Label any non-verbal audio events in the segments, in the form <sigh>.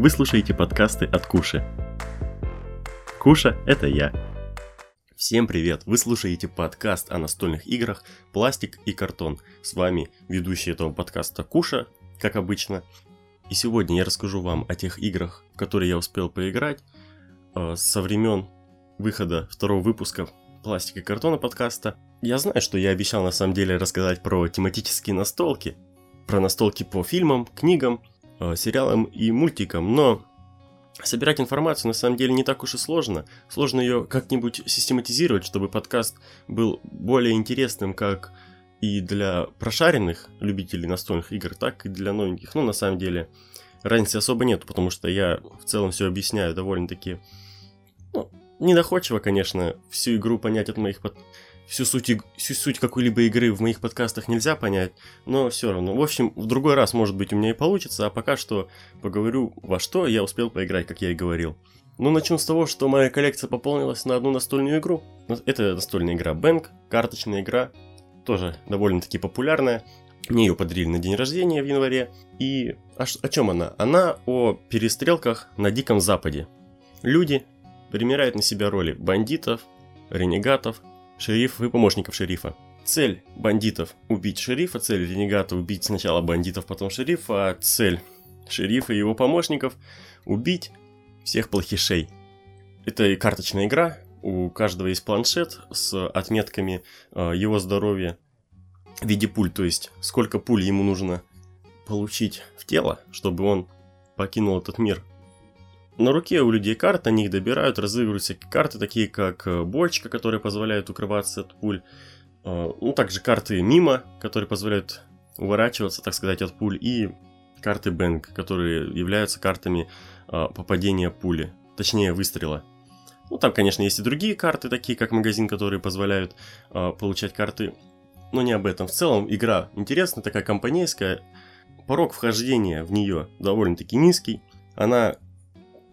Вы слушаете подкасты от Куши. Куша – это я. Всем привет! Вы слушаете подкаст о настольных играх «Пластик и картон». С вами ведущий этого подкаста Куша, как обычно. И сегодня я расскажу вам о тех играх, в которые я успел поиграть э, со времен выхода второго выпуска «Пластик и картона» подкаста. Я знаю, что я обещал на самом деле рассказать про тематические настолки, про настолки по фильмам, книгам, сериалам и мультикам, но собирать информацию на самом деле не так уж и сложно. Сложно ее как-нибудь систематизировать, чтобы подкаст был более интересным как и для прошаренных любителей настольных игр, так и для новеньких. Ну, на самом деле, разницы особо нет, потому что я в целом все объясняю довольно-таки ну, недоходчиво, конечно, всю игру понять от моих под всю суть, всю суть какой-либо игры в моих подкастах нельзя понять, но все равно. В общем, в другой раз, может быть, у меня и получится, а пока что поговорю, во что я успел поиграть, как я и говорил. Ну, начну с того, что моя коллекция пополнилась на одну настольную игру. Это настольная игра Bank, карточная игра, тоже довольно-таки популярная. Мне ее подарили на день рождения в январе. И о, о чем она? Она о перестрелках на Диком Западе. Люди примеряют на себя роли бандитов, ренегатов, шерифов и помощников шерифа. Цель бандитов – убить шерифа, цель ренегата – убить сначала бандитов, потом шерифа, а цель шерифа и его помощников – убить всех плохишей. Это и карточная игра, у каждого есть планшет с отметками э, его здоровья в виде пуль, то есть сколько пуль ему нужно получить в тело, чтобы он покинул этот мир на руке у людей карт, они их добирают, разыгрывают всякие карты, такие как э, бочка, которые позволяют укрываться от пуль. Э, ну, также карты мимо, которые позволяют уворачиваться, так сказать, от пуль. И карты бэнк, которые являются картами э, попадения пули, точнее выстрела. Ну, там, конечно, есть и другие карты, такие как магазин, которые позволяют получать карты. Но не об этом. В целом, игра интересная, такая компанейская. Порог вхождения в нее довольно-таки низкий. Она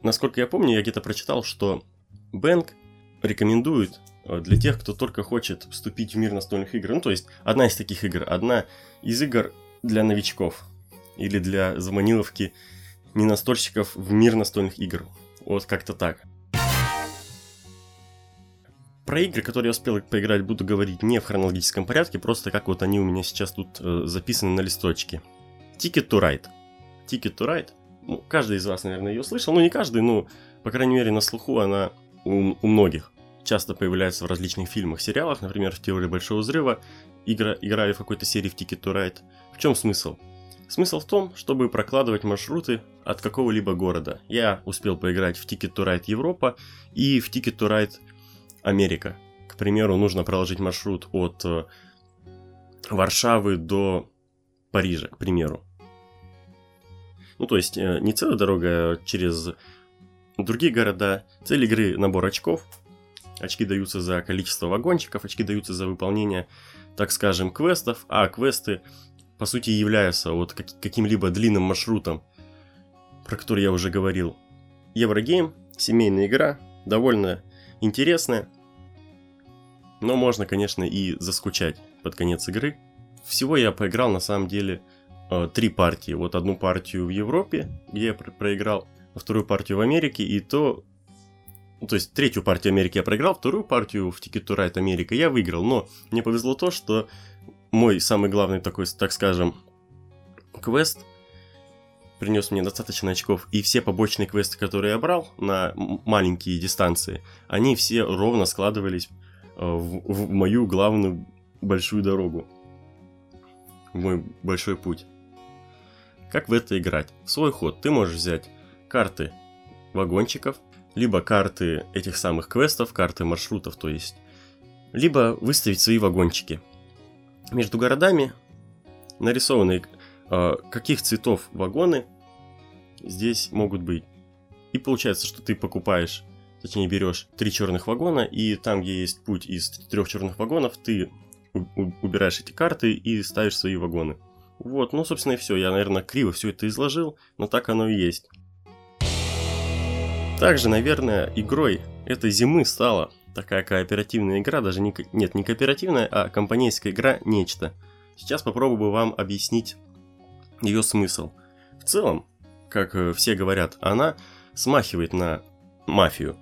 насколько я помню, я где-то прочитал, что Бэнк рекомендует э, для тех, кто только хочет вступить в мир настольных игр. Ну, то есть, одна из таких игр, одна из игр для новичков или для заманиловки не настольщиков в мир настольных игр. Вот как-то так. Про игры, которые я успел поиграть, буду говорить не в хронологическом порядке, просто как вот они у меня сейчас тут э, записаны на листочке. Ticket to Ride. Ticket to Ride ну, каждый из вас, наверное, ее слышал, ну не каждый, но, по крайней мере, на слуху она у, у многих. Часто появляется в различных фильмах, сериалах, например, в «Теории Большого Взрыва», игра, играю в какой-то серии в Ticket to Ride. В чем смысл? Смысл в том, чтобы прокладывать маршруты от какого-либо города. Я успел поиграть в Ticket to Ride Европа и в Ticket to Ride Америка. К примеру, нужно проложить маршрут от э, Варшавы до Парижа, к примеру. Ну, то есть э, не целая дорога а через другие города. Цель игры – набор очков. Очки даются за количество вагончиков, очки даются за выполнение, так скажем, квестов, а квесты, по сути, являются вот каким-либо длинным маршрутом, про который я уже говорил. Еврогейм, семейная игра, довольно интересная, но можно, конечно, и заскучать под конец игры. Всего я поиграл, на самом деле, э, три партии. Вот одну партию в Европе, где я проиграл, а вторую партию в Америке, и то... Ну, то есть третью партию Америки я проиграл, вторую партию в Ticket to Ride Америка я выиграл. Но мне повезло то, что мой самый главный такой, так скажем, квест принес мне достаточно очков, и все побочные квесты, которые я брал на маленькие дистанции, они все ровно складывались э, в, в мою главную большую дорогу, в мой большой путь. Как в это играть? В свой ход ты можешь взять карты вагончиков, либо карты этих самых квестов, карты маршрутов, то есть, либо выставить свои вагончики. Между городами нарисованы э, каких цветов вагоны здесь могут быть. И получается, что ты покупаешь, точнее берешь три черных вагона, и там, где есть путь из трех черных вагонов, ты убираешь эти карты и ставишь свои вагоны. Вот, ну, собственно, и все. Я, наверное, криво все это изложил, но так оно и есть. Также, наверное, игрой этой зимы стала такая кооперативная игра, даже не, нет, не кооперативная, а компанейская игра «Нечто». Сейчас попробую вам объяснить ее смысл. В целом, как э, все говорят, она смахивает на мафию,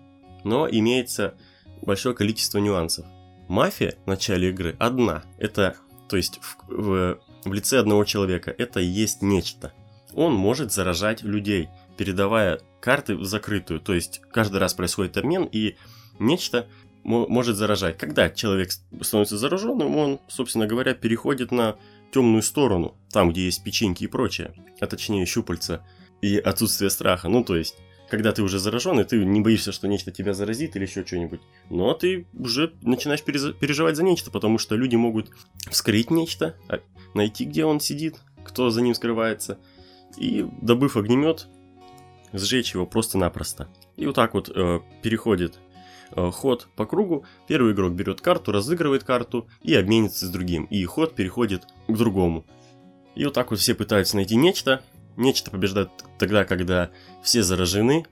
но имеется большое количество нюансов. Мафия в начале игры одна, это, то есть в, в, в лице одного человека, это и есть нечто. Он может заражать людей, передавая карты в закрытую, то есть каждый раз происходит обмен, и нечто может заражать. Когда человек становится зараженным, он, собственно говоря, переходит на темную сторону, там, где есть печеньки и прочее, а точнее щупальца и отсутствие страха. Ну, то есть, когда ты уже заражен, и ты не боишься, что нечто тебя заразит или еще что-нибудь, но ты уже начинаешь переживать за нечто, потому что люди могут вскрыть нечто, а, найти, где он сидит, кто за ним скрывается, и, добыв огнемет, сжечь его просто-напросто. И вот так вот э, переходит Э, ход по кругу, первый игрок берет карту, разыгрывает карту и обменится с другим, и ход переходит к другому. И вот так вот все пытаются найти нечто. Нечто побеждает тогда, когда все заражены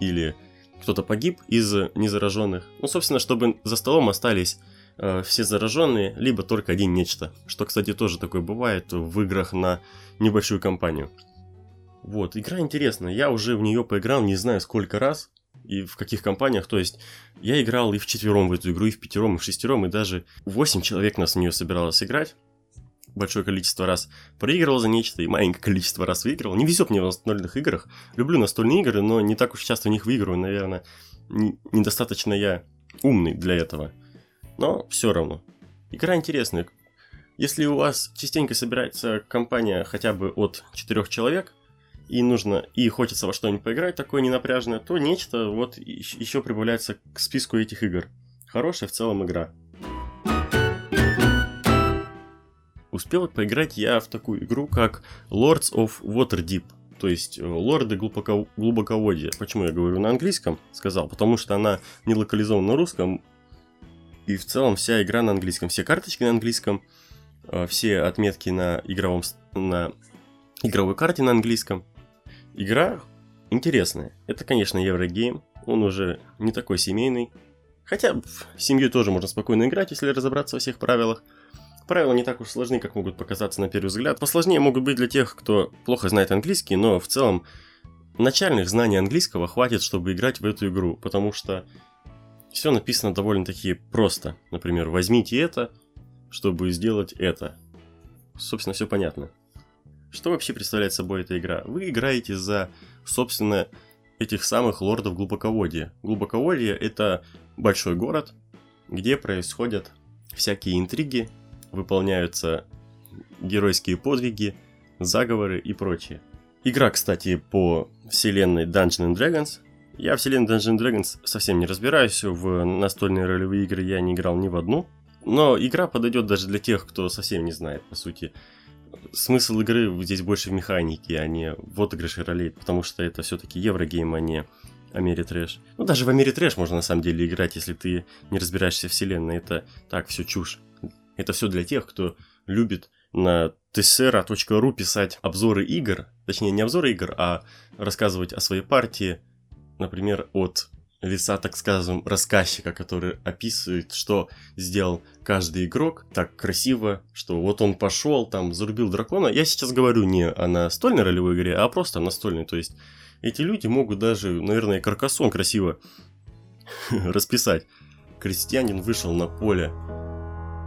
или кто-то погиб из незараженных. Ну, собственно, чтобы за столом остались э, все зараженные, либо только один нечто. Что, кстати, тоже такое бывает в играх на небольшую компанию. Вот, игра интересная. Я уже в нее поиграл не знаю сколько раз и в каких компаниях. То есть я играл и в четвером в эту игру, и в пятером, и в шестером, и даже 8 человек нас в нее собиралось играть. Большое количество раз проигрывал за нечто, и маленькое количество раз выигрывал. Не везет мне в настольных играх. Люблю настольные игры, но не так уж часто в них выигрываю. Наверное, не, недостаточно я умный для этого. Но все равно. Игра интересная. Если у вас частенько собирается компания хотя бы от четырех человек, и нужно, и хочется во что-нибудь поиграть такое ненапряжное, то нечто вот еще прибавляется к списку этих игр. Хорошая в целом игра. Успел поиграть я в такую игру, как Lords of Waterdeep, то есть э, лорды глубоко, глубоководья. Почему я говорю на английском? Сказал, потому что она не локализована на русском, и в целом вся игра на английском. Все карточки на английском, э, все отметки на игровом на игровой карте на английском. Игра интересная. Это, конечно, Еврогейм. Он уже не такой семейный. Хотя в семью тоже можно спокойно играть, если разобраться во всех правилах. Правила не так уж сложны, как могут показаться на первый взгляд. Посложнее могут быть для тех, кто плохо знает английский, но в целом начальных знаний английского хватит, чтобы играть в эту игру, потому что все написано довольно-таки просто. Например, возьмите это, чтобы сделать это. Собственно, все понятно. Что вообще представляет собой эта игра? Вы играете за, собственно, этих самых лордов глубоководья. Глубоководье – это большой город, где происходят всякие интриги, выполняются геройские подвиги, заговоры и прочее. Игра, кстати, по вселенной Dungeons and Dragons. Я в вселенной Dungeons and Dragons совсем не разбираюсь, в настольные ролевые игры я не играл ни в одну. Но игра подойдет даже для тех, кто совсем не знает, по сути, смысл игры здесь больше в механике, а не в отыгрыше ролей, потому что это все-таки eurogame, а не Ameritrash. Ну, даже в Ameritrash можно на самом деле играть, если ты не разбираешься в вселенной. Это так, все чушь. Это все для тех, кто любит на tesera.ru писать обзоры игр, точнее не обзоры игр, а рассказывать о своей партии, например, от лица, так скажем, рассказчика, который описывает, что сделал каждый игрок так красиво, что вот он пошел, там, зарубил дракона. Я сейчас говорю не о настольной ролевой игре, а просто о настольной. То есть эти люди могут даже, наверное, каркасон красиво <laughs> расписать. Крестьянин вышел на поле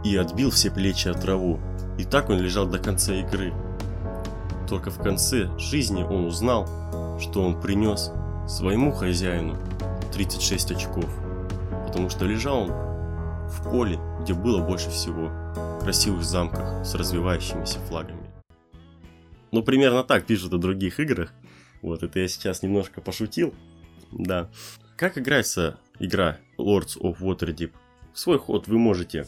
и отбил все плечи от траву. И так он лежал до конца игры. Только в конце жизни он узнал, что он принес своему хозяину 36 очков, потому что лежал он в поле, где было больше всего красивых замках с развивающимися флагами. Ну, примерно так пишут о других играх. Вот, это я сейчас немножко пошутил. Да. Как играется игра Lords of Waterdeep? В свой ход вы можете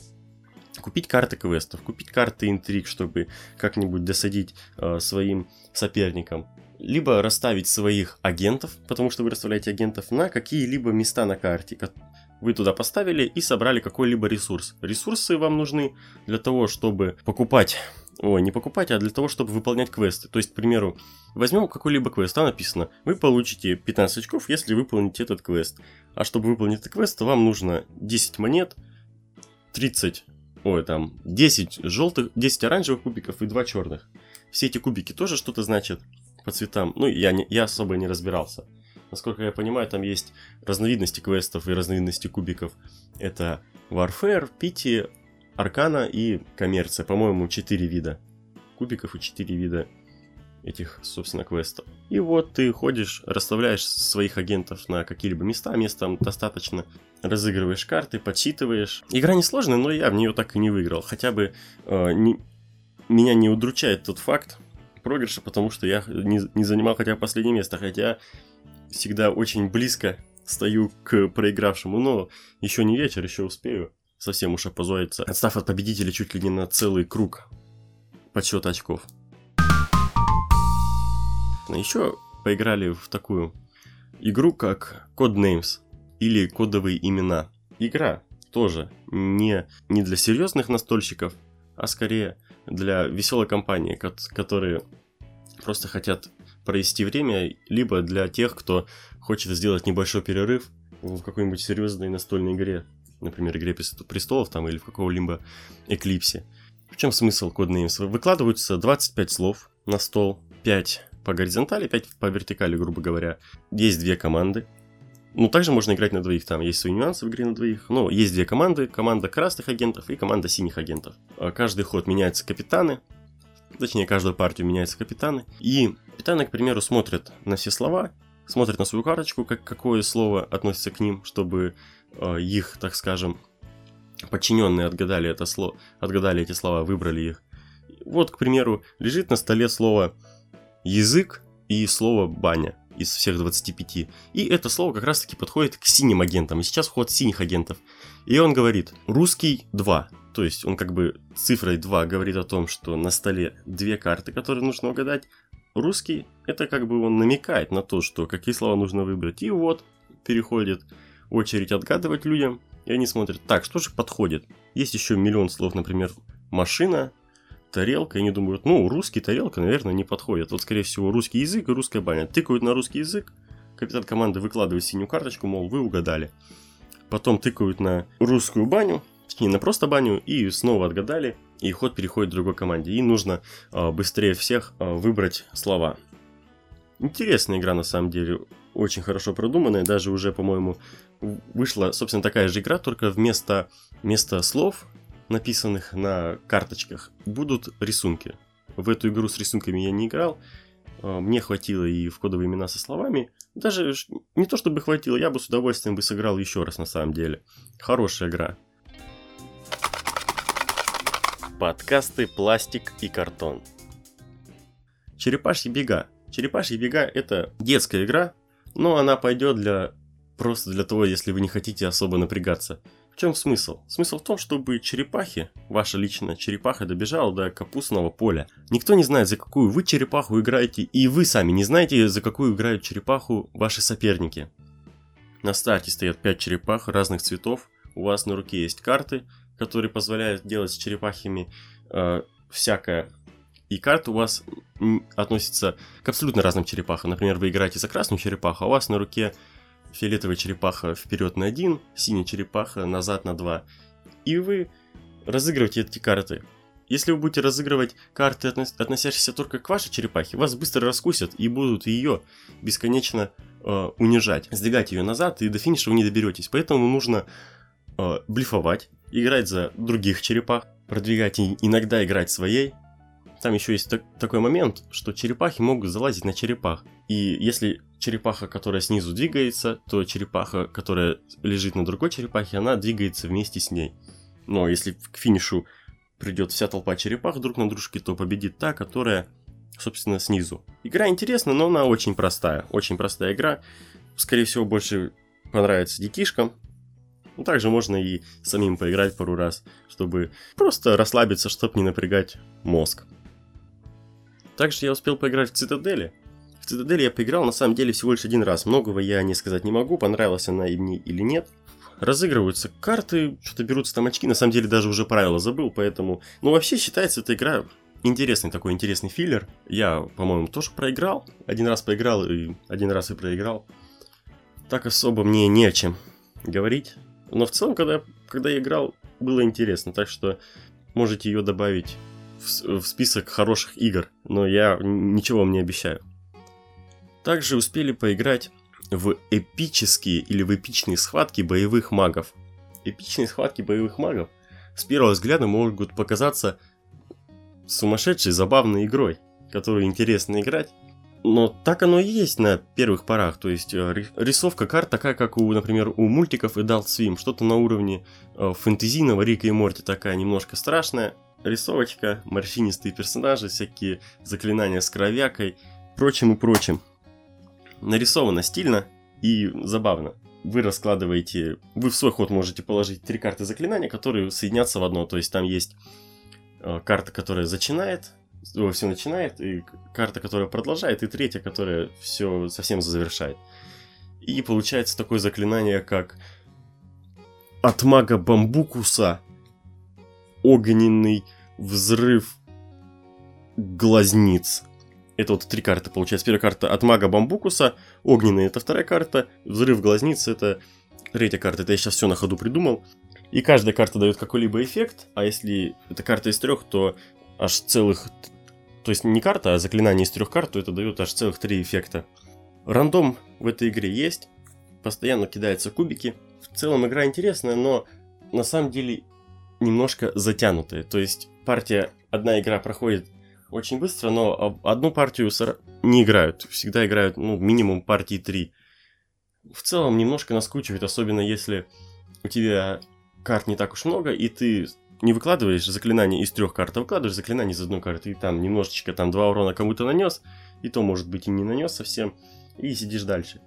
купить карты квестов, купить карты интриг, чтобы как-нибудь досадить э, своим соперникам либо расставить своих агентов, потому что вы расставляете агентов на какие-либо места на карте. Вы туда поставили и собрали какой-либо ресурс. Ресурсы вам нужны для того, чтобы покупать Ой, не покупать, а для того, чтобы выполнять квесты. То есть, к примеру, возьмем какой-либо квест, там написано, вы получите 15 очков, если выполните этот квест. А чтобы выполнить этот квест, вам нужно 10 монет, 30, ой, там, 10 желтых, 10 оранжевых кубиков и 2 черных. Все эти кубики тоже что-то значат. по цветам. Ну, я, не, я особо не разбирался. Насколько я понимаю, там есть разновидности квестов и разновидности кубиков. Это Warfare, Пити, Аркана и Коммерция. По-моему, 4 вида кубиков и 4 вида этих, собственно, квестов. И вот ты ходишь, расставляешь своих агентов на какие-либо места, мест там достаточно, разыгрываешь карты, подсчитываешь. Игра несложная, но я в нее так и не выиграл. Хотя бы э, не, меня не удручает тот факт проигрыша, потому что я не, не занимал хотя бы последнее место, хотя всегда очень близко стою к проигравшему, но еще не вечер, еще успею совсем уж опозориться, отстав от победителя чуть ли не на целый круг подсчета очков. Еще поиграли в такую игру, как Codenames или кодовые имена. Игра тоже не, не для серьезных настольщиков, а скорее для веселой компании, которые просто хотят провести время, либо для тех, кто хочет сделать небольшой перерыв в какой-нибудь серьезной настольной игре, например, игре престолов там или в какого-либо эклипсе. В чем смысл Codenames? Выкладываются 25 слов на стол, 5 по горизонтали, 5 по вертикали, грубо говоря. Есть две команды. Ну, также можно играть на двоих, там есть свои нюансы в игре на двоих. Но есть две команды, команда красных агентов и команда синих агентов. А каждый ход меняются капитаны, точнее, каждую партию меняются капитаны. И капитаны, к примеру, смотрят на все слова, смотрят на свою карточку, как, какое слово относится к ним, чтобы э, их, так скажем, подчиненные отгадали это слово, отгадали эти слова, выбрали их. Вот, к примеру, лежит на столе слово язык и слово баня из всех 25. И это слово как раз таки подходит к синим агентам. И сейчас вход синих агентов. И он говорит, русский 2. То есть он как бы цифрой 2 говорит о том, что на столе две карты, которые нужно угадать. Русский, это как бы он намекает на то, что какие слова нужно выбрать. И вот переходит очередь отгадывать людям. И они смотрят, так, что же подходит? Есть еще миллион слов, например, машина, тарелка, и они думают, ну, русский тарелка, наверное, не подходит. Вот, скорее всего, русский язык и русская баня. Тыкают на русский язык, капитан команды выкладывает синюю карточку, мол, вы угадали. Потом тыкают на русскую баню, точнее, на просто баню, и снова отгадали, и ход переходит к другой команде. И нужно э, быстрее всех э, выбрать слова. Интересная игра, на самом деле, очень хорошо продуманная, даже уже, по-моему, вышла, собственно, такая же игра, только вместо, вместо слов, написанных на карточках, будут рисунки. В эту игру с рисунками я не играл, а, мне хватило и в кодовые имена со словами. Даже не то чтобы хватило, я бы с удовольствием бы сыграл еще раз на самом деле. Хорошая игра. Подкасты «Пластик и картон». Черепашьи бега. Черепашьи бега это детская игра, но она пойдет для просто для того, если вы не хотите особо напрягаться. В чем смысл? Смысл в том, чтобы черепахи, ваша личная черепаха добежала до капустного поля. Никто не знает, за какую вы черепаху играете, и вы сами не знаете, за какую играют черепаху ваши соперники. На старте стоят 5 черепах разных цветов, у вас на руке есть карты, которые позволяют делать с черепахами э, всякое. И карты у вас относятся к абсолютно разным черепахам. Например, вы играете за красную черепаху, а у вас на руке фиолетовая черепаха вперед на один, синяя черепаха назад на два. И вы разыгрываете эти карты. Если вы будете разыгрывать карты, относящиеся только к вашей черепахе, вас быстро раскусят и будут ее бесконечно э, унижать. Сдвигать ее назад, и до финиша вы не доберетесь. Поэтому нужно э, блефовать, играть за других черепах, продвигать и иногда играть своей, там еще есть так, такой момент, что черепахи могут залазить на черепах. И если черепаха, которая снизу двигается, то черепаха, которая лежит на другой черепахе, она двигается вместе с ней. Но если к финишу придет вся толпа черепах друг на дружке, то победит та, которая, собственно, снизу. Игра интересна, но она очень простая. Очень простая игра. Скорее всего, больше понравится детишкам. Ну, также можно и самим поиграть пару раз, чтобы просто расслабиться, чтобы не напрягать мозг. Также я успел поиграть в Цитадели. В Цитадели я поиграл на самом деле всего лишь один раз. Многого я не сказать не могу, понравилась она и мне или нет. Разыгрываются карты, что-то берутся там очки. На самом деле даже уже правила забыл, поэтому... Ну, вообще считается эта игра интересный такой интересный филлер. Я, по-моему, тоже проиграл. Один раз поиграл и один раз и проиграл. Так особо мне не о чем говорить. Но в целом, когда, когда я играл, было интересно. Так что можете ее добавить в, в список хороших игр, но я ничего вам не обещаю. Также успели поиграть в эпические или в эпичные схватки боевых магов. Эпичные схватки боевых магов с первого взгляда могут показаться сумасшедшей забавной игрой, которую интересно играть. Но так оно и есть на первых порах. То есть э, рисовка карт такая, как у, например, у мультиков и Adult Swim. Что-то на уровне э, фэнтезийного Рика и Морти такая немножко страшная. Рисовочка, морщинистые персонажи, всякие заклинания с кровякой, прочим и прочим. Нарисовано стильно и забавно. Вы раскладываете, вы в свой ход можете положить три карты заклинания, которые соединятся в одно. То есть там есть э, карта, которая зачинает, все начинает, и карта, которая продолжает, и третья, которая все совсем завершает. И получается такое заклинание, как от мага Бамбукуса огненный взрыв глазниц. Это вот три карты получается. Первая карта от мага Бамбукуса, огненный это вторая карта, взрыв глазниц это третья карта. Это я сейчас все на ходу придумал. И каждая карта дает какой-либо эффект, а если это карта из трех, то аж целых то есть не карта, а заклинание из трех карт, то это дает аж целых три эффекта. Рандом в этой игре есть, постоянно кидаются кубики. В целом игра интересная, но на самом деле немножко затянутая. То есть партия, одна игра проходит очень быстро, но одну партию не играют. Всегда играют, ну, минимум партии три. В целом немножко наскучивает, особенно если у тебя карт не так уж много, и ты не выкладываешь заклинание из трех карт, а выкладываешь заклинание из одной карты, и там немножечко там два урона кому-то нанес, и то, может быть, и не нанес совсем, и сидишь дальше.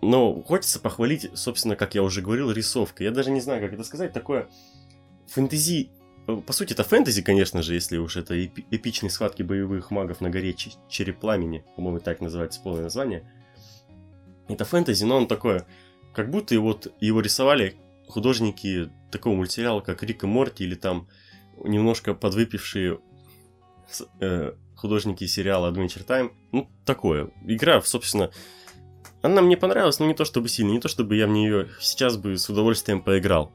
Но хочется похвалить, собственно, как я уже говорил, рисовка. Я даже не знаю, как это сказать, такое фэнтези... По сути, это фэнтези, конечно же, если уж это эпи- эпичные схватки боевых магов на горе Череп Пламени, по-моему, так называется полное название. Это фэнтези, но он такое, как будто его, его рисовали художники такого мультсериала, как Рик и Морти, или там немножко подвыпившие э, художники сериала Adventure Time. Ну, такое. Игра, собственно, она мне понравилась, но не то чтобы сильно, не то чтобы я в нее сейчас бы с удовольствием поиграл.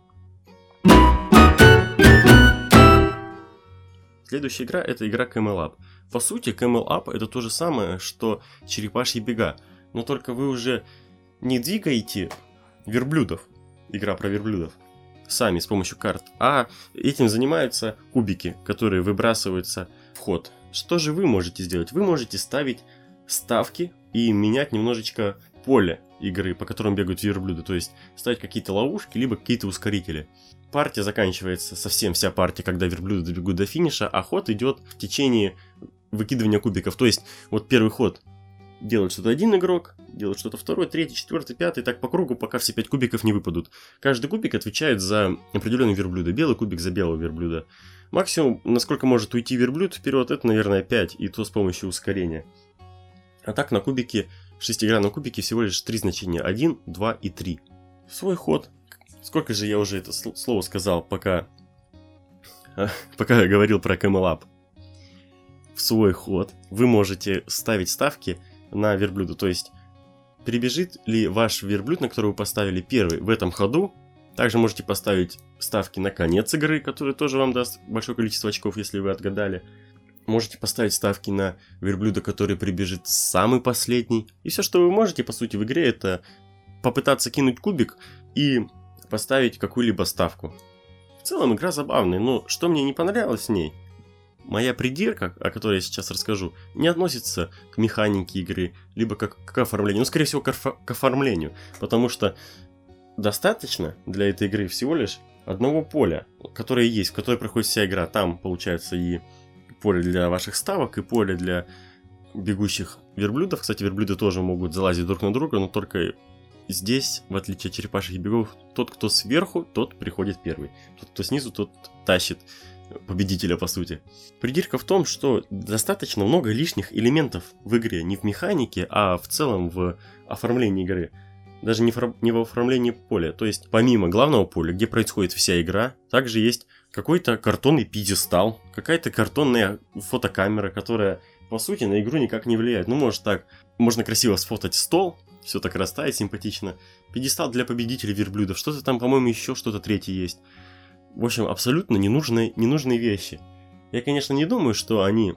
Следующая игра это игра Camel Up. По сути, Camel Up это то же самое, что черепашьи бега, но только вы уже не двигаете верблюдов, игра про верблюдов, сами с помощью карт, а этим занимаются кубики, которые выбрасываются в ход. Что же вы можете сделать? Вы можете ставить ставки и менять немножечко поле игры, по которым бегают верблюды, то есть ставить какие-то ловушки, либо какие-то ускорители. Партия заканчивается, совсем вся партия, когда верблюды добегут до финиша, а ход идет в течение выкидывания кубиков. То есть, вот первый ход делает что-то один игрок, делает что-то второй, третий, четвертый, пятый, так по кругу, пока все пять кубиков не выпадут. Каждый кубик отвечает за определенный верблюда. Белый кубик за белого верблюда. Максимум, насколько может уйти верблюд вперед, это, наверное, 5, и то с помощью ускорения. А так на кубике, в шестигранном кубике всего лишь три значения. 1, 2 и 3. Свой ход. Сколько же я уже это слово сказал, пока, <laughs> пока я говорил про Camel В свой ход вы можете ставить ставки на верблюда. То есть, прибежит ли ваш верблюд, на который вы поставили первый в этом ходу. Также можете поставить ставки на конец игры, который тоже вам даст большое количество очков, если вы отгадали. Можете поставить ставки на верблюда, который прибежит самый последний. И все, что вы можете, по сути, в игре, это попытаться кинуть кубик и поставить какую-либо ставку. В целом игра забавная, но что мне не понравилось в ней, Моя придирка, о которой я сейчас расскажу, не относится к механике игры, либо как к оформлению, ну, скорее всего, к, к оформлению, потому что достаточно для этой игры всего лишь одного поля, которое есть, в которое проходит вся игра. Там, получается, и поле для ваших ставок, и поле для бегущих верблюдов. Кстати, верблюды тоже могут залазить друг на друга, но только здесь, в отличие от черепашьих бегов, тот, кто сверху, тот приходит первый. Тот, кто снизу, тот тащит победителя, по сути. Придирка в том, что достаточно много лишних элементов в игре, не в механике, а в целом в оформлении игры. Даже не, в, не в оформлении поля. То есть, помимо главного поля, где происходит вся игра, также есть какой-то картонный пьедестал, какая-то картонная фотокамера, которая, по сути, на игру никак не влияет. Ну, может так, можно красиво сфотать стол, все так растает симпатично. Пьедестал для победителей верблюдов, что-то там, по-моему, еще что-то третье есть. В общем, абсолютно ненужные, ненужные вещи. Я, конечно, не думаю, что они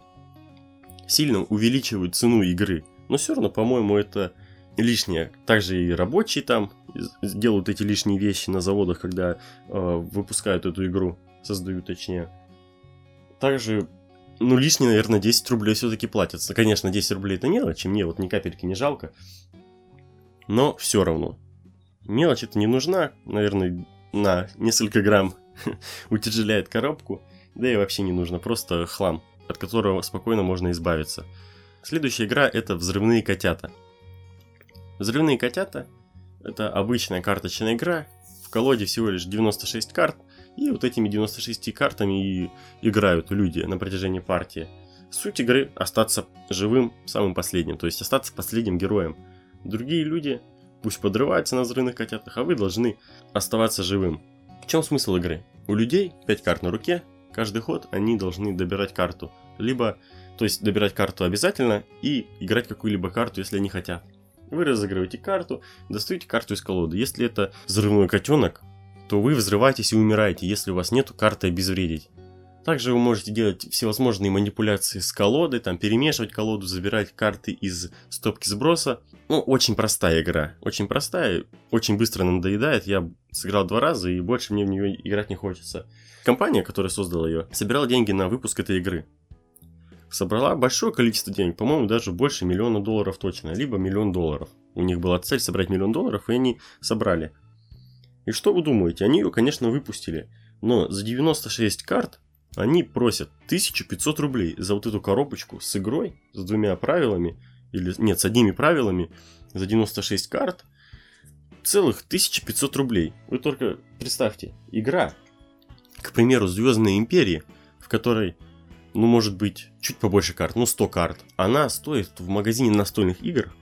сильно увеличивают цену игры. Но все равно, по-моему, это лишнее. Также и рабочие там делают эти лишние вещи на заводах, когда э, выпускают эту игру, создают точнее. Также, ну, лишние, наверное, 10 рублей все-таки платятся. Конечно, 10 рублей это мелочь, и мне вот ни капельки не жалко. Но все равно. Мелочь это не нужна, наверное, на несколько грамм <laughs> утяжеляет коробку. Да и вообще не нужно, просто хлам, от которого спокойно можно избавиться. Следующая игра это «Взрывные котята». «Взрывные котята» — это обычная карточная игра, в колоде всего лишь 96 карт, и вот этими 96 картами и играют люди на протяжении партии. Суть игры – остаться живым самым последним, то есть остаться последним героем. Другие люди пусть подрываются на взрывных котятах, а вы должны оставаться живым. В чем смысл игры? У людей 5 карт на руке, каждый ход они должны добирать карту. Либо, то есть добирать карту обязательно и играть какую-либо карту, если они хотят. Вы разыгрываете карту, достаете карту из колоды. Если это взрывной котенок, то вы взрываетесь и умираете, если у вас нету карты обезвредить. Также вы можете делать всевозможные манипуляции с колодой, там перемешивать колоду, забирать карты из стопки сброса. Ну, очень простая игра. Очень простая, очень быстро надоедает. Я сыграл два раза и больше мне в нее играть не хочется. Компания, которая создала ее, собирала деньги на выпуск этой игры. Собрала большое количество денег, по-моему, даже больше миллиона долларов точно, либо миллион долларов. У них была цель собрать миллион долларов, и они собрали. И что вы думаете? Они ее, конечно, выпустили. Но за 96 карт они просят 1500 рублей за вот эту коробочку с игрой, с двумя правилами, или нет, с одними правилами, за 96 карт, целых 1500 рублей. Вы только представьте, игра, к примеру, Звездная Империя, в которой, ну, может быть, чуть побольше карт, ну, 100 карт, она стоит в магазине настольных игр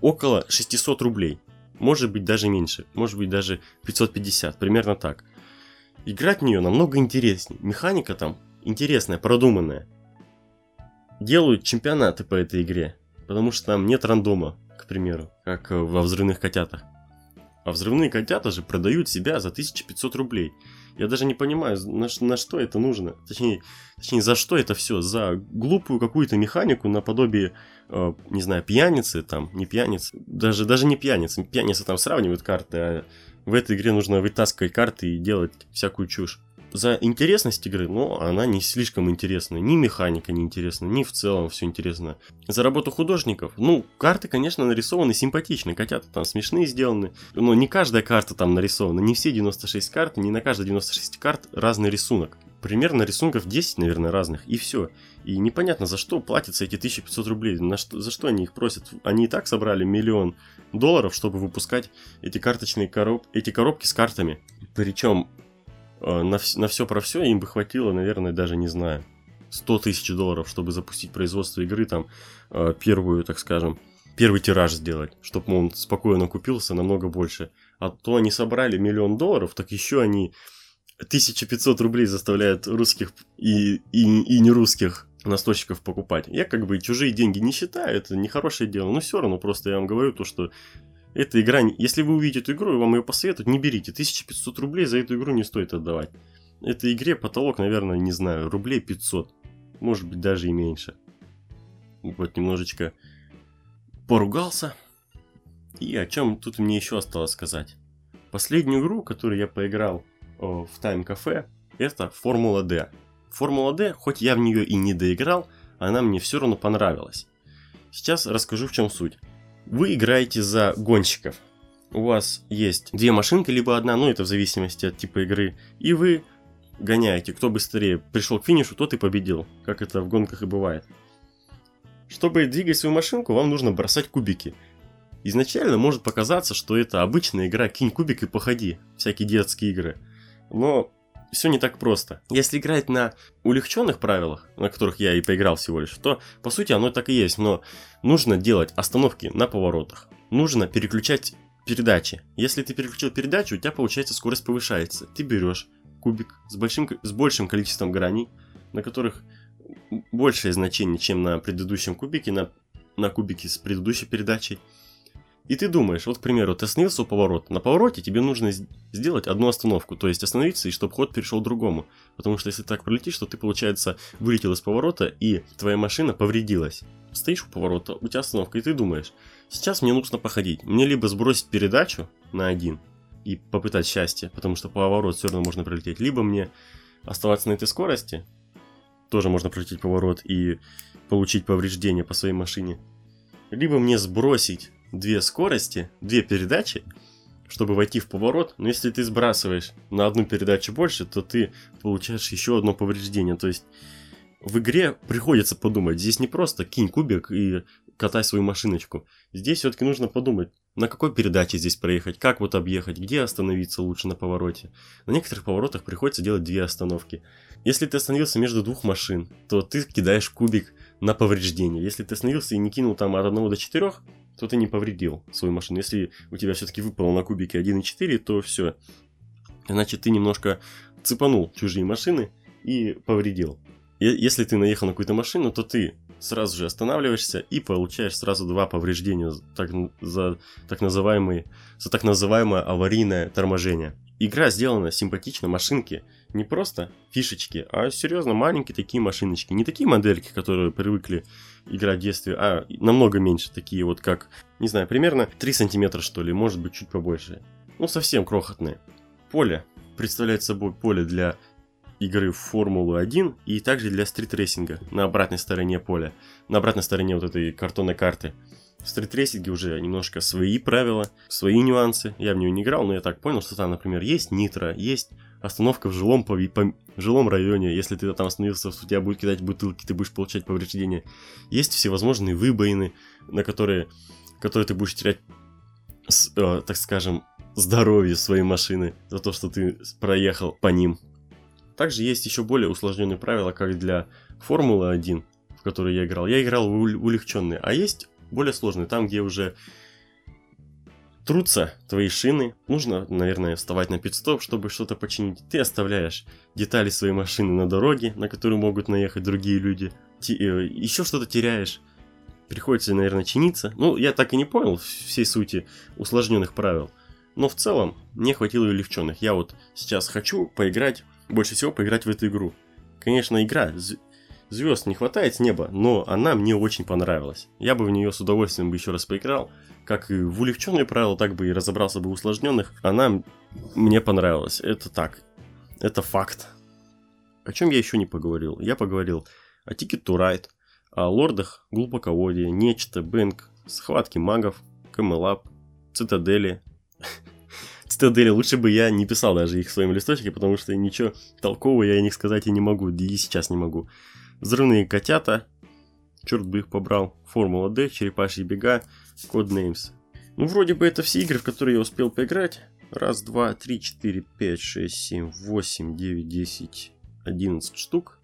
около 600 рублей. Может быть, даже меньше, может быть, даже 550, примерно так. Играть в нее намного интереснее. Механика там интересная, продуманная. Делают чемпионаты по этой игре, потому что там нет рандома, к примеру, как во взрывных котятах. А взрывные котята же продают себя за 1500 рублей. Я даже не понимаю, на, на что это нужно. Точнее, точнее, за что это все? За глупую какую-то механику наподобие, э, не знаю, пьяницы, там, не пьяницы. Даже, даже не пьяницы. Пьяницы там сравнивают карты, а в этой игре нужно вытаскивать карты и делать всякую чушь. За интересность игры, но она не слишком интересна. Ни механика не интересна, ни в целом все интересно. За работу художников, ну, карты, конечно, нарисованы симпатичные, котята там смешные сделаны. Но не каждая карта там нарисована, не все 96 карт, не на каждой 96 карт разный рисунок. Примерно рисунков 10, наверное, разных, и все. И непонятно, за что платятся эти 1500 рублей, на что, за что они их просят. Они и так собрали миллион долларов, чтобы выпускать эти карточные короб... эти коробки с картами. Причем э, на, вс... на все про все им бы хватило, наверное, даже не знаю, 100 тысяч долларов, чтобы запустить производство игры, там, э, первую, так скажем, первый тираж сделать, чтобы он спокойно купился намного больше. А то они собрали миллион долларов, так еще они 1500 рублей заставляют русских и, и, и не русских настольщиков покупать. Я как бы чужие деньги не считаю, это нехорошее дело, но все равно просто я вам говорю то, что эта игра, если вы увидите эту игру и вам ее посоветуют, не берите. 1500 рублей за эту игру не стоит отдавать. Этой игре потолок, наверное, не знаю, рублей 500. Может быть, даже и меньше. Вот немножечко поругался. И о чем тут мне еще осталось сказать. Последнюю игру, которую я поиграл в Time Cafe, это Формула D. Формула D, хоть я в нее и не доиграл, она мне все равно понравилась. Сейчас расскажу в чем суть. Вы играете за гонщиков. У вас есть две машинки, либо одна, ну это в зависимости от типа игры. И вы гоняете. Кто быстрее пришел к финишу, тот и победил. Как это в гонках и бывает. Чтобы двигать свою машинку, вам нужно бросать кубики. Изначально может показаться, что это обычная игра «Кинь кубик и походи», всякие детские игры. Но все не так просто. Если играть на улегченных правилах, на которых я и поиграл всего лишь, то по сути оно так и есть, но нужно делать остановки на поворотах. Нужно переключать передачи. Если ты переключил передачу, у тебя получается скорость повышается. Ты берешь кубик с большим, с большим количеством граней, на которых большее значение, чем на предыдущем кубике, на, на кубике с предыдущей передачей. И ты думаешь, вот, к примеру, ты остановился у поворота. На повороте тебе нужно сделать одну остановку, то есть остановиться, и чтобы ход перешел другому. Потому что если так пролетишь, то ты, получается, вылетел из поворота, и твоя машина повредилась. Стоишь у поворота, у тебя остановка, и ты думаешь, сейчас мне нужно походить. Мне либо сбросить передачу на один и попытать счастье, потому что поворот все равно можно пролететь, либо мне оставаться на этой скорости, тоже можно пролететь поворот и получить повреждения по своей машине, либо мне сбросить две скорости, две передачи, чтобы войти в поворот, но если ты сбрасываешь на одну передачу больше, то ты получаешь еще одно повреждение. То есть в игре приходится подумать, здесь не просто кинь кубик и катай свою машиночку. Здесь все-таки нужно подумать, на какой передаче здесь проехать, как вот объехать, где остановиться лучше на повороте. На некоторых поворотах приходится делать две остановки. Если ты остановился между двух машин, то ты кидаешь кубик на повреждение. Если ты остановился и не кинул там от 1 до 4, то ты не повредил свою машину. Если у тебя все-таки выпало на кубике 1,4, то все. Значит, ты немножко цепанул чужие машины и повредил. Если ты наехал на какую-то машину, то ты сразу же останавливаешься и получаешь сразу два повреждения так, за, так называемые, за так называемое аварийное торможение. Игра сделана симпатично, машинки не просто фишечки, а серьезно маленькие такие машиночки. Не такие модельки, которые привыкли играть в а намного меньше, такие вот как, не знаю, примерно 3 сантиметра что ли, может быть чуть побольше. Ну совсем крохотные. Поле представляет собой поле для игры в Формулу-1 и также для стритрейсинга на обратной стороне поля, на обратной стороне вот этой картонной карты. В стритрейсинге уже немножко свои правила, свои нюансы. Я в нее не играл, но я так понял, что там, например, есть нитро, есть остановка в жилом, по, по, жилом районе. Если ты там остановился, у тебя будет кидать бутылки, ты будешь получать повреждения. Есть всевозможные выбоины, на которые, которые ты будешь терять, э, так скажем, здоровье своей машины за то, что ты проехал по ним. Также есть еще более усложненные правила, как для Формулы 1, в которой я играл. Я играл в улегченные, а есть более сложные, там, где уже трутся твои шины. Нужно, наверное, вставать на пидстоп, чтобы что-то починить. Ты оставляешь детали своей машины на дороге, на которую могут наехать другие люди. Ти- э, еще что-то теряешь. Приходится, наверное, чиниться. Ну, я так и не понял всей сути усложненных правил. Но в целом мне хватило и легченных. Я вот сейчас хочу поиграть больше всего поиграть в эту игру. Конечно, игра звезд не хватает с неба, но она мне очень понравилась. Я бы в нее с удовольствием бы еще раз поиграл. Как и в улегченные правила, так бы и разобрался бы в усложненных. Она мне понравилась. Это так. Это факт. О чем я еще не поговорил? Я поговорил о Ticket to Ride, о лордах глубоководья, нечто, бэнк, схватки магов, камелап, цитадели, <laughs> цитадели, лучше бы я не писал даже их в своем листочке, потому что ничего толкового я о них сказать и не могу, и сейчас не могу. Взрывные котята, черт бы их побрал, Формула D, Черепашьи бега, Codenames. Ну, вроде бы это все игры, в которые я успел поиграть. Раз, два, три, четыре, пять, шесть, семь, восемь, девять, десять, одиннадцать штук.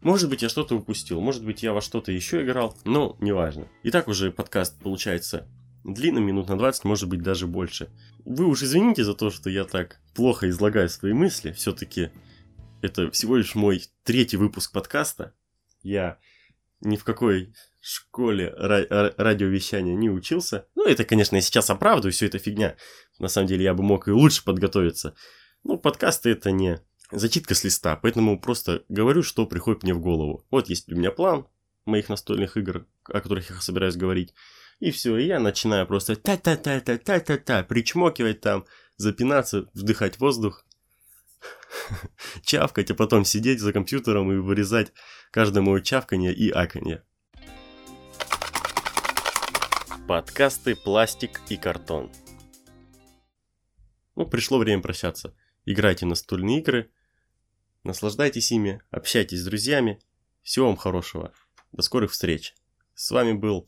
Может быть, я что-то упустил, может быть, я во что-то еще играл, но неважно. Итак, уже подкаст получается длинным, минут на 20, может быть, даже больше. Вы уж извините за то, что я так плохо излагаю свои мысли. Все-таки это всего лишь мой третий выпуск подкаста. Я ни в какой школе ра- радиовещания не учился. Ну, это, конечно, я сейчас оправдываю, все это фигня. На самом деле, я бы мог и лучше подготовиться. Ну, подкасты это не зачитка с листа, поэтому просто говорю, что приходит мне в голову. Вот есть у меня план моих настольных игр, о которых я собираюсь говорить. И все, и я начинаю просто та-та-та-та-та-та-та, причмокивать там, запинаться, вдыхать воздух, <laughs> чавкать, а потом сидеть за компьютером и вырезать каждое мое чавканье и аканье. Подкасты «Пластик и картон». Ну, пришло время прощаться. Играйте настольные игры, наслаждайтесь ими, общайтесь с друзьями. Всего вам хорошего. До скорых встреч. С вами был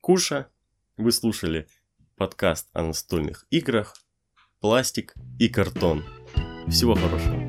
Куша. Вы слушали подкаст о настольных играх, пластик и картон. Всего хорошего.